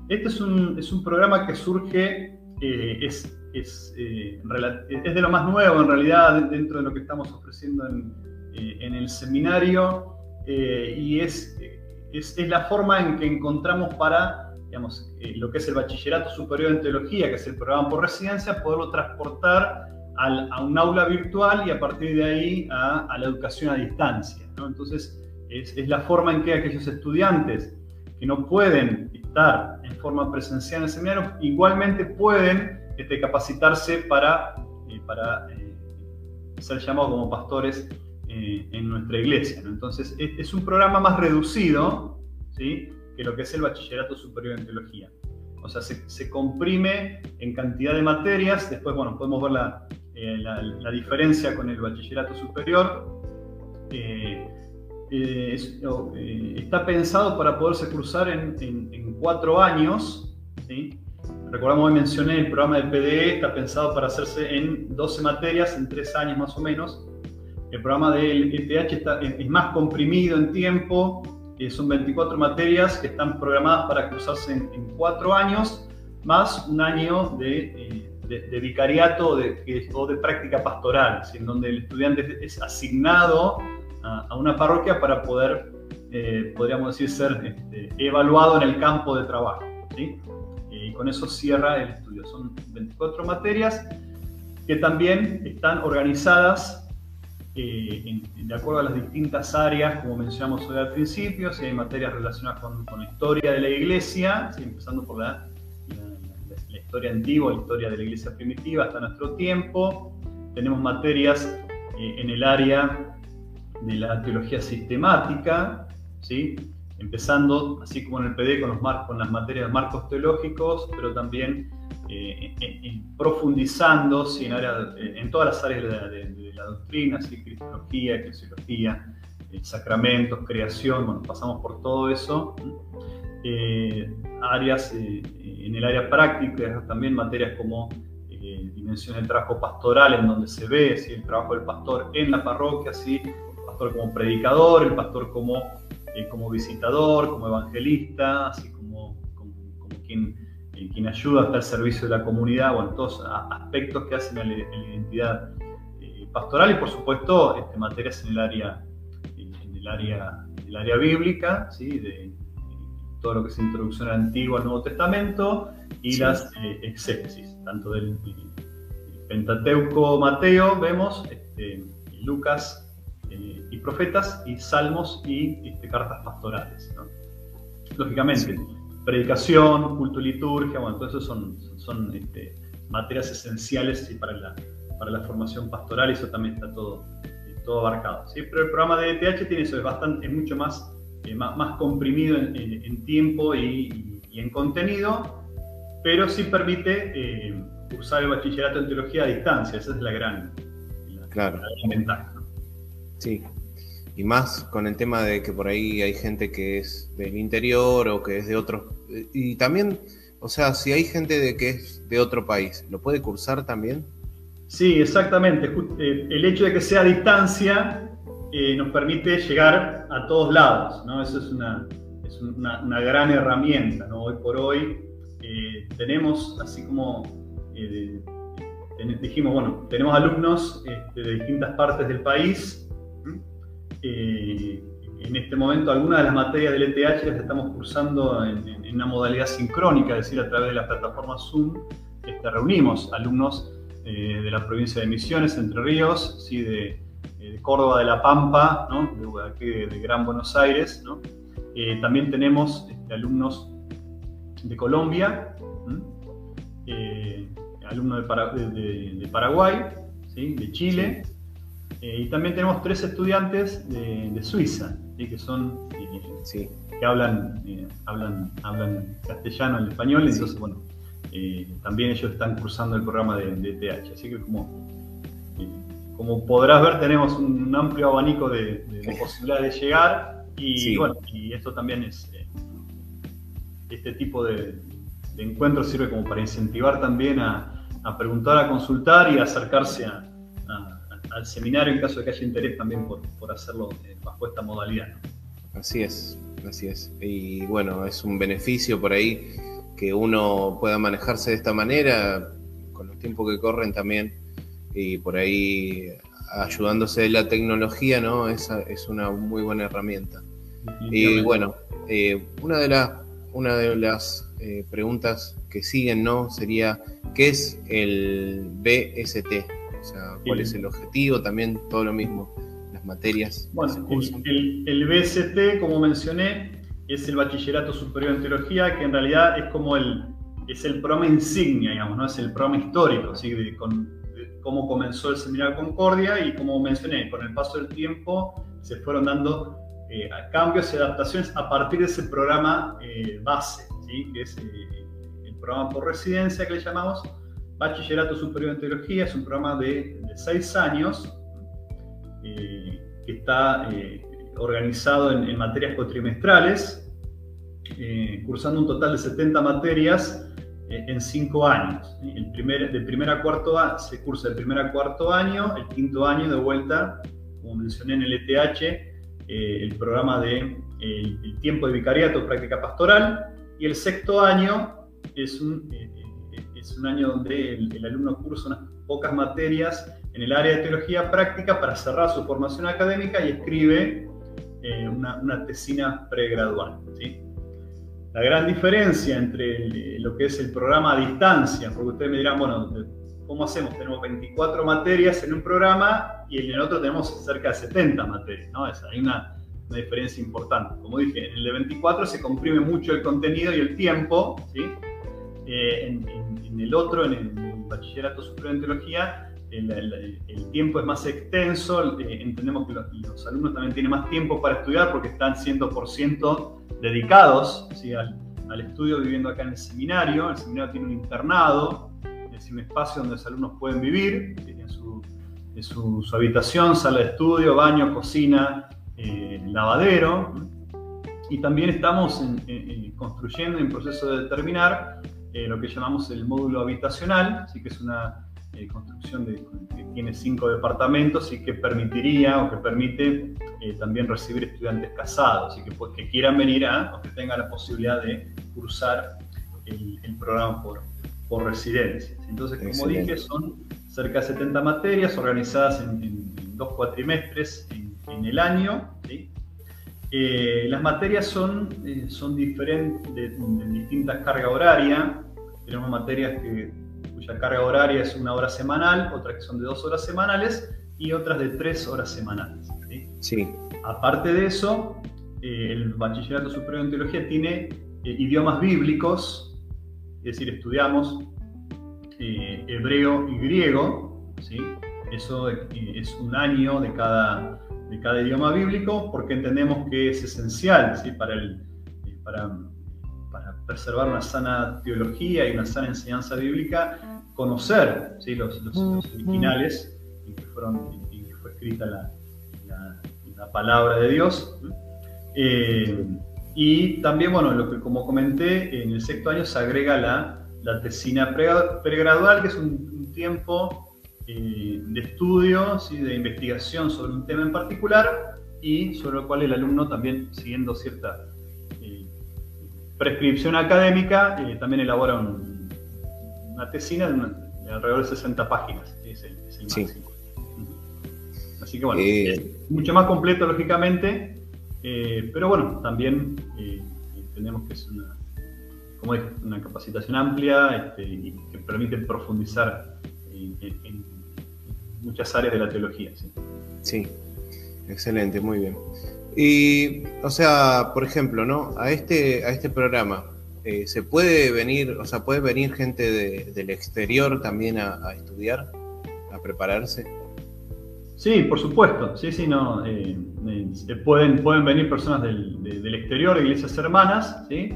Este es un, es un programa que surge, eh, es, es, eh, es, de lo más nuevo en realidad dentro de lo que estamos ofreciendo en, en el seminario y es la forma en que encontramos para, digamos, eh, lo que es el bachillerato superior en teología, que es el programa por residencia, poderlo transportar a un aula virtual y a partir de ahí a, la educación a distancia. Entonces, es, la forma en que aquellos estudiantes que no pueden estar en forma presencial en el seminario, igualmente pueden este, capacitarse para, eh, para eh, ser llamados como pastores eh, en nuestra iglesia. Entonces, es, un programa más reducido ¿sí? que lo que es el bachillerato superior en teología. O sea, se, comprime en cantidad de materias. Después, bueno, podemos ver la, eh, la, diferencia con el bachillerato superior. Eh, está pensado para poderse cruzar en, en, cuatro años. Recordamos, hoy mencioné el programa del PDE, está pensado para hacerse en 12 materias, en tres años más o menos. El programa del ETH está, es más comprimido en tiempo, son 24 materias que están programadas para cruzarse en, cuatro años, más un año de, eh, vicariato o de práctica pastoral, en donde el estudiante es asignado a, una parroquia para poder, eh, podríamos decir, ser este, evaluado en el campo de trabajo. ¿sí? y con eso cierra el estudio. Son 24 materias que también están organizadas eh, de acuerdo a las distintas áreas, como mencionamos hoy al principio, si hay materias relacionadas con, la historia de la iglesia, empezando por la, la, historia antigua, la historia de la iglesia primitiva hasta nuestro tiempo. Tenemos materias eh, en el área de la teología sistemática, ¿sí? empezando, así como en el PD, con, los con las materias de marcos teológicos, pero también eh, profundizando en, en, todas las áreas de, la doctrina, así, cristología, eclesiología, eh, sacramentos, creación, bueno, pasamos por todo eso. Eh, áreas en el área práctica, también materias como dimensión del trabajo pastoral, en donde se ve el trabajo del pastor en la parroquia, ¿sí? el pastor como predicador, el pastor como eh, como visitador, como evangelista, así como, como, quien, eh, quien ayuda hasta el servicio de la comunidad, bueno, todos aspectos que hacen a la, identidad eh, pastoral y por supuesto este, materias en el área, en el área, el área bíblica, ¿sí? de, todo lo que es introducción al Antiguo al Nuevo Testamento y las exégesis, tanto del, Pentateuco Mateo, vemos, este, Lucas eh, y profetas y salmos y este, cartas pastorales. Lógicamente, predicación, culto liturgia, bueno, todo eso son, son este, materias esenciales para, la, para la formación pastoral y eso también está todo, todo abarcado. ¿sí? Pero el programa de ETH tiene eso, es, bastante, es mucho más, eh, más, comprimido en, tiempo y, en contenido, pero sí permite eh, cursar el bachillerato en teología a distancia, esa es la gran, claro. la gran ventaja. Sí, y más con el tema de que por ahí hay gente que es del interior o que es de otro. Y también, o sea, si hay gente de que es de otro país, ¿lo puede cursar también? Sí, exactamente. Eh, el hecho de que sea a distancia eh, nos permite llegar a todos lados, ¿no? Eso es una, es una, gran herramienta. Hoy por hoy eh, tenemos, así como dijimos, bueno, tenemos alumnos este, de distintas partes del país eh, en este momento algunas de las materias del ETH las estamos cursando en, una modalidad sincrónica, es decir, a través de la plataforma Zoom este, reunimos alumnos eh, de la provincia de Misiones, Entre Ríos, ¿sí? de, eh, Córdoba de La Pampa, de, Gran Buenos Aires. también tenemos este, alumnos de Colombia, alumnos de, Paraguay, de Chile. Eh, y también tenemos tres estudiantes de, Suiza, que son eh, que hablan, eh, hablan, hablan castellano y español, entonces bueno, también ellos están cursando el programa de, de TH. Así que como, como podrás ver, tenemos un, amplio abanico de, posibilidades de llegar y bueno, y esto también es este tipo de, encuentros sirve como para incentivar también a, a preguntar, a consultar y a acercarse a, al seminario en caso de que haya interés también por, hacerlo eh, bajo esta modalidad. Así es, así es. Y bueno, es un beneficio por ahí que uno pueda manejarse de esta manera, con los tiempos que corren también, y por ahí ayudándose de la tecnología, ¿no? Esa es una muy buena herramienta. Y bueno, eh, una de, las una de las eh, preguntas que siguen, ¿no? Sería, ¿qué es el BST? O sea, cuál es el objetivo, también todo lo mismo, las materias. Bueno, el, el, BST, como mencioné, es el Bachillerato Superior en Teología, que en realidad es como el, es el programa insignia, digamos, ¿no? Es el programa histórico, ¿sí? de, con, cómo comenzó el Seminario Concordia y como mencioné, con el paso del tiempo se fueron dando eh, cambios y adaptaciones a partir de ese programa eh, base, ¿sí? que es eh, el programa por residencia que le llamamos, Bachillerato Superior en Teología es un programa de, seis años eh, que está eh, organizado en, materias cuatrimestrales, cursando un total de 70 materias en cinco años. El primer, de primer a cuarto se cursa el primer a cuarto año, el quinto año de vuelta, como mencioné en el ETH, el programa de el tiempo de vicariato, práctica pastoral, y el sexto año es un es un año donde el, alumno cursa unas pocas materias en el área de teología práctica para cerrar su formación académica y escribe eh, una, tesina pregradual. ¿sí? La gran diferencia entre lo que es el programa a distancia, porque ustedes me dirán, bueno, ¿cómo hacemos? Tenemos 24 materias en un programa y en el otro tenemos cerca de 70 materias, ¿no? hay una, diferencia importante. Como dije, en el de 24 se comprime mucho el contenido y el tiempo. Eh, en, el otro, en el, Bachillerato Superior en Teología, el, tiempo es más extenso, eh, entendemos que los, alumnos también tienen más tiempo para estudiar porque están 100% dedicados al, estudio viviendo acá en el seminario. El seminario tiene un internado, es decir, un espacio donde los alumnos pueden vivir, tienen su, su, habitación, sala de estudio, baño, cocina, eh, lavadero. Y también estamos construyendo en proceso de terminar eh, lo que llamamos el módulo habitacional, así que es una eh, construcción de, que tiene cinco departamentos y que permitiría o que permite eh, también recibir estudiantes casados y que, pues, que quieran venir a, o que tengan la posibilidad de cursar el, programa por, por residencias. Entonces, como dije, son cerca de 70 materias organizadas en, dos cuatrimestres en, el año. las materias son, son diferentes, de, de, distintas cargas horarias. Tenemos materias que, cuya carga horaria es una hora semanal, otras que son de dos horas semanales y otras de tres horas semanales. ¿sí? Aparte de eso, eh, el Bachillerato Superior en Teología tiene eh, idiomas bíblicos, es decir, estudiamos eh, hebreo y griego, ¿sí? eso es un año de cada, de cada idioma bíblico porque entendemos que es esencial ¿sí? para, el, para preservar una sana teología y una sana enseñanza bíblica, conocer ¿sí? los, los, originales en que, fueron, fue escrita la, la, palabra de Dios. Eh, y también, bueno, lo que como comenté, en el sexto año se agrega la, la tesina pregradual, que es un, tiempo eh, de estudio, ¿sí? de investigación sobre un tema en particular y sobre el cual el alumno también, siguiendo cierta prescripción académica, eh, también elabora una tesina de, alrededor de 60 páginas, es el, máximo. Así que bueno, eh, mucho más completo lógicamente, eh, pero bueno, también entendemos que es una, como una capacitación amplia este, y que permite profundizar en, muchas áreas de la teología. sí, excelente, muy bien. Y, o sea, por ejemplo, ¿no? A este, a este programa, eh, ¿se puede venir, o sea, puede venir gente del exterior también a, estudiar, a prepararse? Sí, por supuesto, sí, sí, no. Eh, eh, pueden, pueden venir personas del, exterior, iglesias hermanas, ¿sí?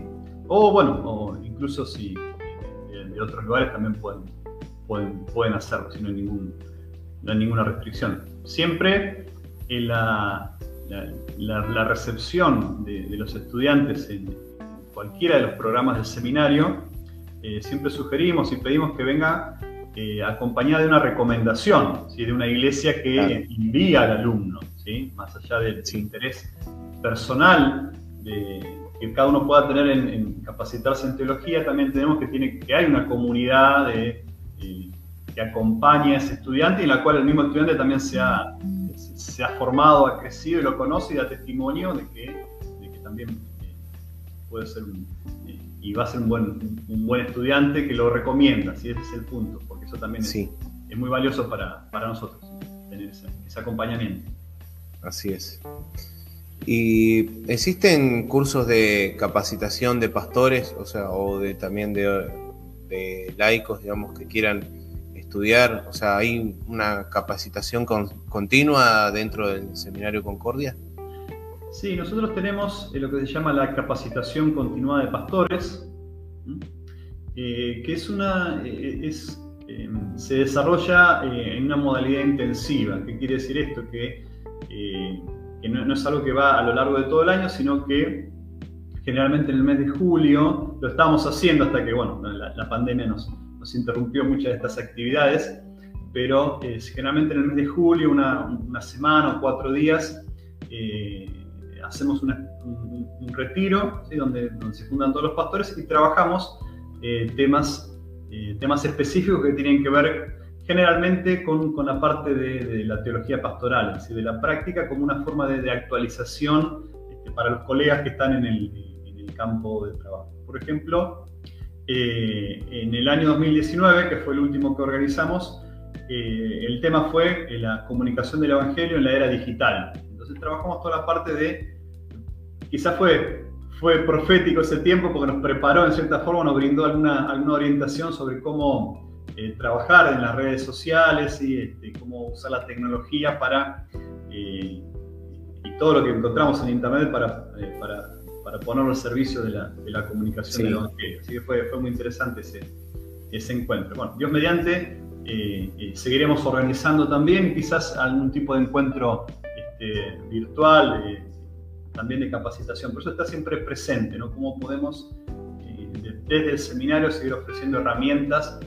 O bueno, o incluso si de, otros lugares también pueden, pueden, pueden hacerlo, si no hay, ningún, ninguna restricción. Siempre la, la, recepción de, los estudiantes en cualquiera de los programas del seminario, eh, siempre sugerimos y pedimos que venga eh, acompañada de una recomendación, de una iglesia que envía al alumno, más allá del, interés personal que cada uno pueda tener en, capacitarse en teología, también tenemos que, tiene, que hay una comunidad de, eh, que acompaña a ese estudiante y en la cual el mismo estudiante también sea se ha formado, ha crecido y lo conoce y da testimonio de que, también puede ser eh, y va a ser un buen, un buen estudiante que lo recomienda, si ese es el punto, porque eso también es, muy valioso para, nosotros, tener ese, acompañamiento. Así es. ¿Y existen cursos de capacitación de pastores, o sea, o de también de, de laicos, digamos, que quieran estudiar? O sea, ¿hay una capacitación continua dentro del Seminario Concordia? Sí, nosotros tenemos eh, lo que se llama la capacitación continuada de pastores, eh, que es una, eh, es, em, se desarrolla en una modalidad intensiva. ¿Qué quiere decir esto? Que, no, es algo que va a lo largo de todo el año, sino que generalmente en el mes de julio lo estamos haciendo hasta que, bueno, la pandemia nos, interrumpió muchas de estas actividades, pero generalmente en el mes de julio, una, semana o cuatro días, hacemos un, retiro donde, se juntan todos los pastores y trabajamos eh, temas, temas específicos que tienen que ver generalmente con, con, la parte de, la teología pastoral, decir, de la práctica como una forma de, actualización este, para los colegas que están en el, campo de trabajo. Por ejemplo, eh, en el año 2019, que fue el último que organizamos, eh, el tema fue la comunicación del Evangelio en la era digital. Entonces trabajamos toda la parte de, quizás fue fue profético ese tiempo porque nos preparó en cierta forma, nos brindó alguna, alguna orientación sobre cómo eh, trabajar en las redes sociales y este, cómo usar la tecnología para eh, y todo lo que encontramos en internet para, eh, para, para, ponerlo al servicio de la, de la comunicación del Evangelio. Así que fue, fue muy interesante ese, ese encuentro. Bueno, Dios mediante, seguiremos organizando también quizás algún tipo de encuentro este, virtual también de capacitación. Por eso está siempre presente, ¿no? Cómo podemos eh, desde el seminario seguir ofreciendo herramientas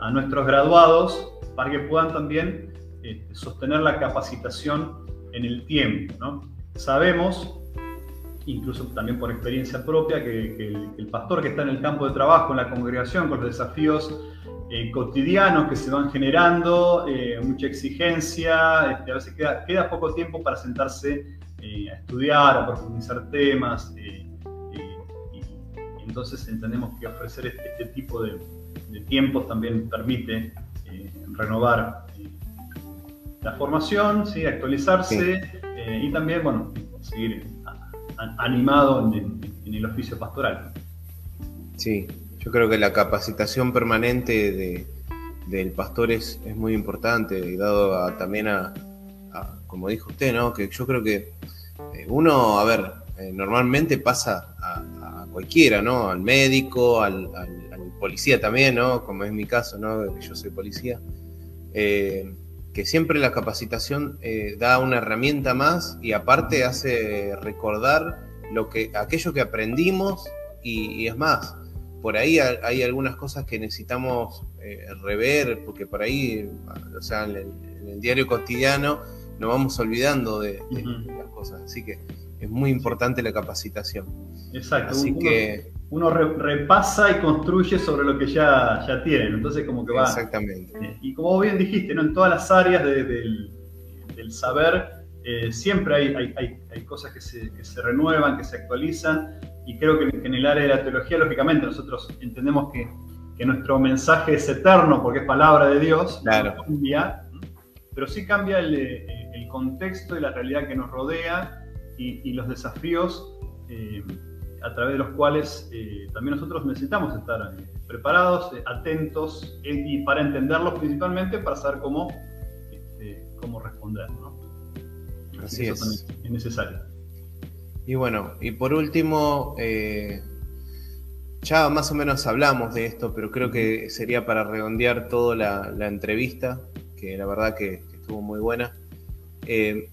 a nuestros graduados para que puedan también este, sostener la capacitación en el tiempo, ¿no? Sabemos, incluso también por experiencia propia, que, el, pastor que está en el campo de trabajo, en la congregación, con los desafíos eh, cotidianos que se van generando, eh, mucha exigencia, este, a veces queda, queda poco tiempo para sentarse eh, a estudiar, a profundizar temas. Eh, y, entonces entendemos que ofrecer este, este tipo de, tiempos también permite eh, renovar la formación, ¿sí? actualizarse y también bueno, seguir animado en, el oficio pastoral. Sí, yo creo que la capacitación permanente del pastor es, muy importante, dado también a, como dijo usted, ¿no? Que yo creo que eh, uno, a ver, eh, normalmente pasa a, cualquiera, ¿no? Al médico, al, policía también, ¿no? Como es mi caso, ¿no? Yo soy policía. Eh, que siempre la capacitación da una herramienta más y aparte hace recordar lo que, aquello que aprendimos y, es más, por ahí hay algunas cosas que necesitamos rever, porque por ahí, o sea, en el diario cotidiano, nos vamos olvidando de, las cosas. Así que es muy importante la capacitación. Exacto. Así uno, que uno repasa y construye sobre lo que ya, ya tienen. Entonces como que va. Exactamente. Eh, y como bien dijiste, ¿no? en todas las áreas del, saber eh, siempre hay, hay, cosas que se, que se, renuevan, que se actualizan. Y creo que en el área de la teología, lógicamente, nosotros entendemos que, que nuestro mensaje es eterno porque es palabra de Dios. Claro. pero sí cambia el, eh, contexto y la realidad que nos rodea y, los desafíos eh, a través de los cuales eh, también nosotros necesitamos estar eh, preparados, atentos y para entenderlos principalmente para saber cómo, este, cómo responder. Así, es. es necesario. Y bueno, y por último, ya más o menos hablamos de esto, pero creo que sería para redondear toda la, entrevista, que la verdad que estuvo muy buena. Eh,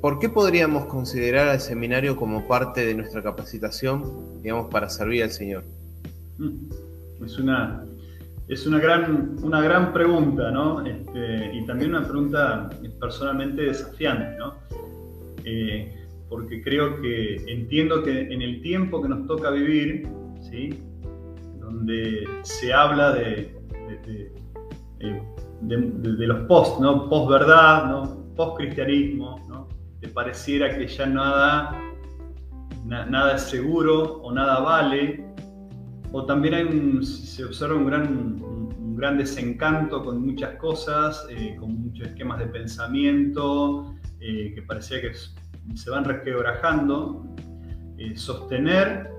¿Por qué podríamos considerar al seminario como parte de nuestra capacitación, digamos, para servir al Señor? Mm, es una, es una, gran, una gran pregunta, ¿no? Este, y también una pregunta personalmente desafiante, ¿no? Eh, porque creo que entiendo que en el tiempo que nos toca vivir, ¿sí? Donde se habla de, eh, de, los post, ¿no? Post-verdad, ¿no? Post-cristianismo, ¿no? Te pareciera que ya nada, nada es seguro o nada vale. O también hay se observa un gran, un gran desencanto con muchas cosas, eh, con muchos esquemas de pensamiento, eh, que parecía que se van resquebrajando. Eh, sostener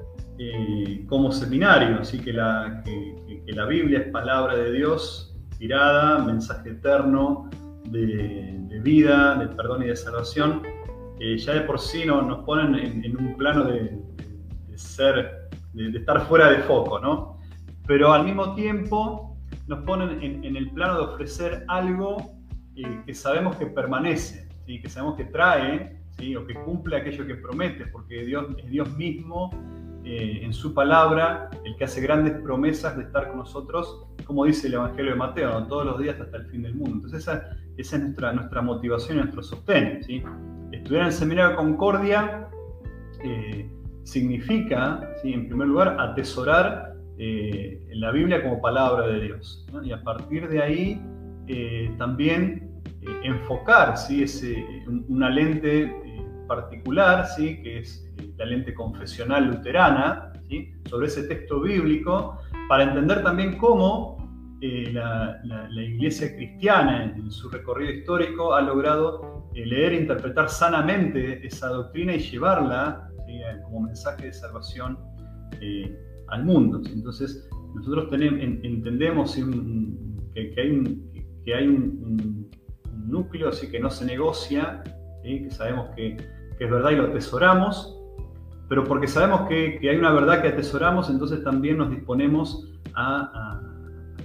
como seminario, así que la, que la Biblia es palabra de Dios inspirada, mensaje eterno de, vida, de perdón y de salvación, ya de por sí no, nos ponen en, un plano de, ser, de, estar fuera de foco, ¿no? Pero al mismo tiempo nos ponen en, el plano de ofrecer algo eh, que sabemos que permanece, ¿sí? que sabemos que trae, ¿sí? o que cumple aquello que promete, porque Dios es Dios mismo eh, en su palabra, el que hace grandes promesas de estar con nosotros, como dice el Evangelio de Mateo, todos los días hasta el fin del mundo. Entonces esa, es nuestra, nuestra motivación y nuestro sostén. ¿sí? Estudiar en el Seminario Concordia eh, significa, en primer lugar, atesorar eh, la Biblia como palabra de Dios. Y a partir de ahí también enfocar ¿sí? Ese, una lente particular, ¿sí? que es la lente confesional luterana, sobre ese texto bíblico, para entender también cómo la, iglesia cristiana en, su recorrido histórico ha logrado leer e interpretar sanamente esa doctrina y llevarla como mensaje de salvación al mundo. Entonces, nosotros entendemos que, hay, un, que núcleo así que no se negocia, que sabemos que, es verdad y lo atesoramos, pero porque sabemos que, hay una verdad que atesoramos, entonces también nos disponemos a,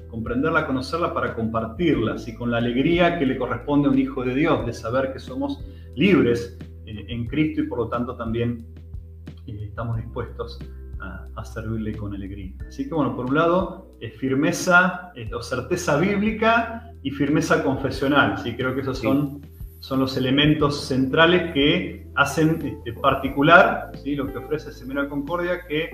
comprenderla, a conocerla para compartirla, así con la alegría que le corresponde a un hijo de Dios, de saber que somos libres eh, en Cristo y por lo tanto también eh, estamos dispuestos a, servirle con alegría. Así que bueno, por un lado, es firmeza o certeza bíblica y firmeza confesional. ¿sí? Creo que esos son, son los elementos centrales que hacen este, particular ¿sí? lo que ofrece Seminario Concordia, que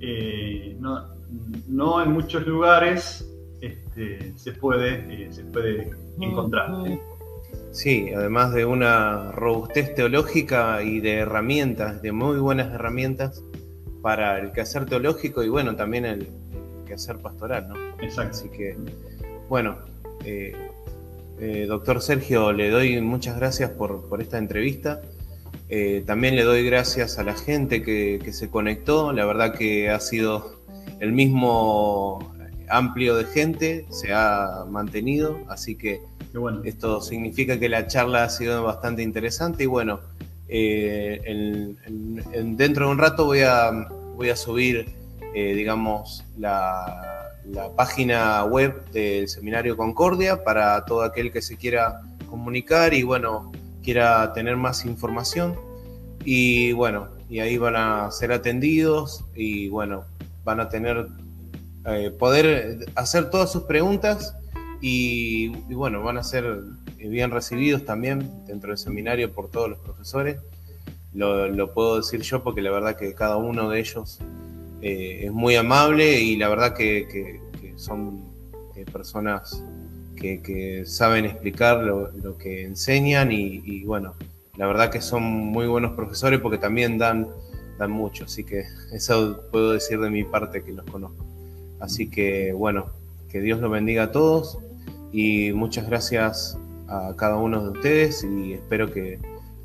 eh, no, en muchos lugares este, se, puede, eh, se puede encontrar. Sí, además de una robustez teológica y de herramientas, de muy buenas herramientas para el quehacer teológico y bueno, también el, quehacer pastoral, ¿no? Exacto. Así que, bueno, eh, eh, doctor Sergio, le doy muchas gracias por, esta entrevista. Eh, también le doy gracias a la gente que, se conectó. La verdad que ha sido el mismo amplio de gente, se ha mantenido, así que bueno. esto significa que la charla ha sido bastante interesante y bueno, eh, dentro de un rato voy a, voy a subir, digamos, la, página web del Seminario Concordia para todo aquel que se quiera comunicar y, bueno, quiera tener más información. Y, bueno, y ahí van a ser atendidos y, bueno, van a tener, eh, poder hacer todas sus preguntas y, bueno, van a ser bien recibidos también dentro del seminario por todos los profesores. Lo, puedo decir yo porque la verdad que cada uno de ellos eh, es muy amable y la verdad que, son eh, personas que, saben explicar lo, que enseñan y, bueno, la verdad que son muy buenos profesores porque también dan, dan mucho, así que eso puedo decir de mi parte que los conozco. Así que bueno, que Dios los bendiga a todos y muchas gracias a cada uno de ustedes y espero que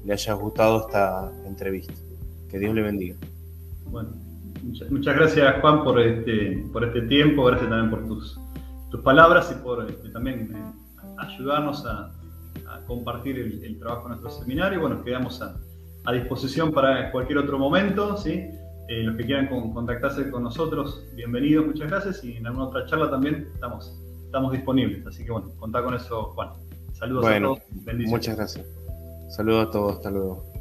le haya gustado esta entrevista. Que Dios le bendiga. Bueno, muchas, gracias Juan por este, por este tiempo, gracias también por tus, tus palabras y por este, también eh, ayudarnos a, compartir el, trabajo de nuestro seminario. Bueno, quedamos a, disposición para cualquier otro momento, ¿sí? Eh, los que quieran contactarse con nosotros, bienvenidos, muchas gracias y en alguna otra charla también estamos, estamos disponibles. Así que bueno, contá con eso, Juan. Saludos a todos. Bendiciones. Muchas gracias. Saludos a todos. Hasta luego.